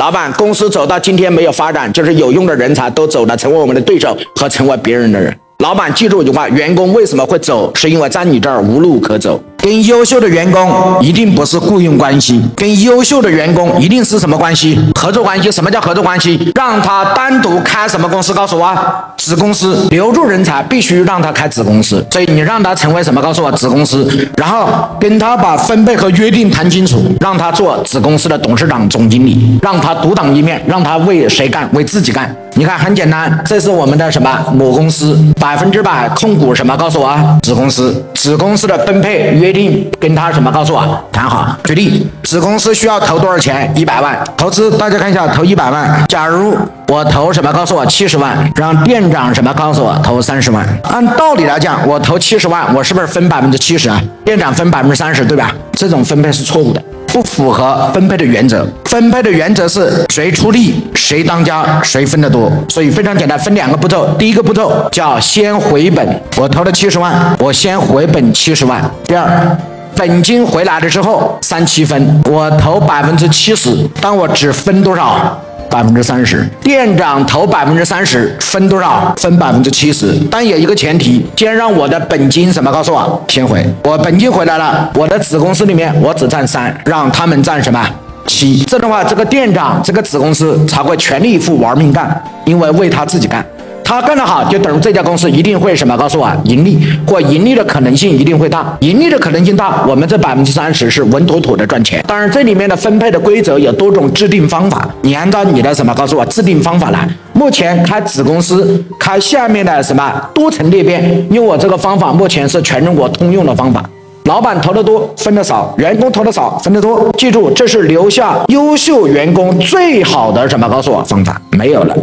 老板，公司走到今天没有发展，就是有用的人才都走了，成为我们的对手和成为别人的人。老板，记住一句话：员工为什么会走？是因为在你这儿无路可走。跟优秀的员工一定不是雇佣关系，跟优秀的员工一定是什么关系？合作关系。什么叫合作关系？让他单独开什么公司？告诉我，子公司。留住人才必须让他开子公司，所以你让他成为什么？告诉我，子公司。然后跟他把分配和约定谈清楚，让他做子公司的董事长、总经理，让他独当一面，让他为谁干？为自己干。你看很简单，这是我们的什么母公司，百分之百控股什么？告诉我，子公司，子公司的分配约定跟他什么？告诉我，谈好。举例，子公司需要投多少钱？一百万投资，大家看一下，投一百万。假如我投什么？告诉我七十万，让店长什么？告诉我投三十万。按道理来讲，我投七十万，我是不是分百分之七十啊？店长分百分之三十，对吧？这种分配是错误的。不符合分配的原则，分配的原则是谁出力谁当家谁分得多，所以非常简单，分两个步骤。第一个步骤叫先回本，我投了七十万，我先回本七十万。第二，本金回来的时候三七分，我投百分之七十，但我只分多少？百分之三十，店长投百分之三十，分多少？分百分之七十。但有一个前提，先让我的本金什么？告诉我，先回。我本金回来了，我的子公司里面我只占三，让他们占什么？七。这样的话，这个店长这个子公司才会全力以赴玩命干，因为为他自己干。他干得好，就等于这家公司一定会什么？告诉我，盈利或盈利的可能性一定会大。盈利的可能性大，我们这百分之三十是稳妥妥的赚钱。当然，这里面的分配的规则有多种制定方法，你按照你的什么告诉我制定方法来。目前开子公司，开下面的什么多层裂变，用我这个方法，目前是全中国通用的方法。老板投的多，分的少；员工投的少，分的多。记住，这是留下优秀员工最好的什么？告诉我方法，没有了。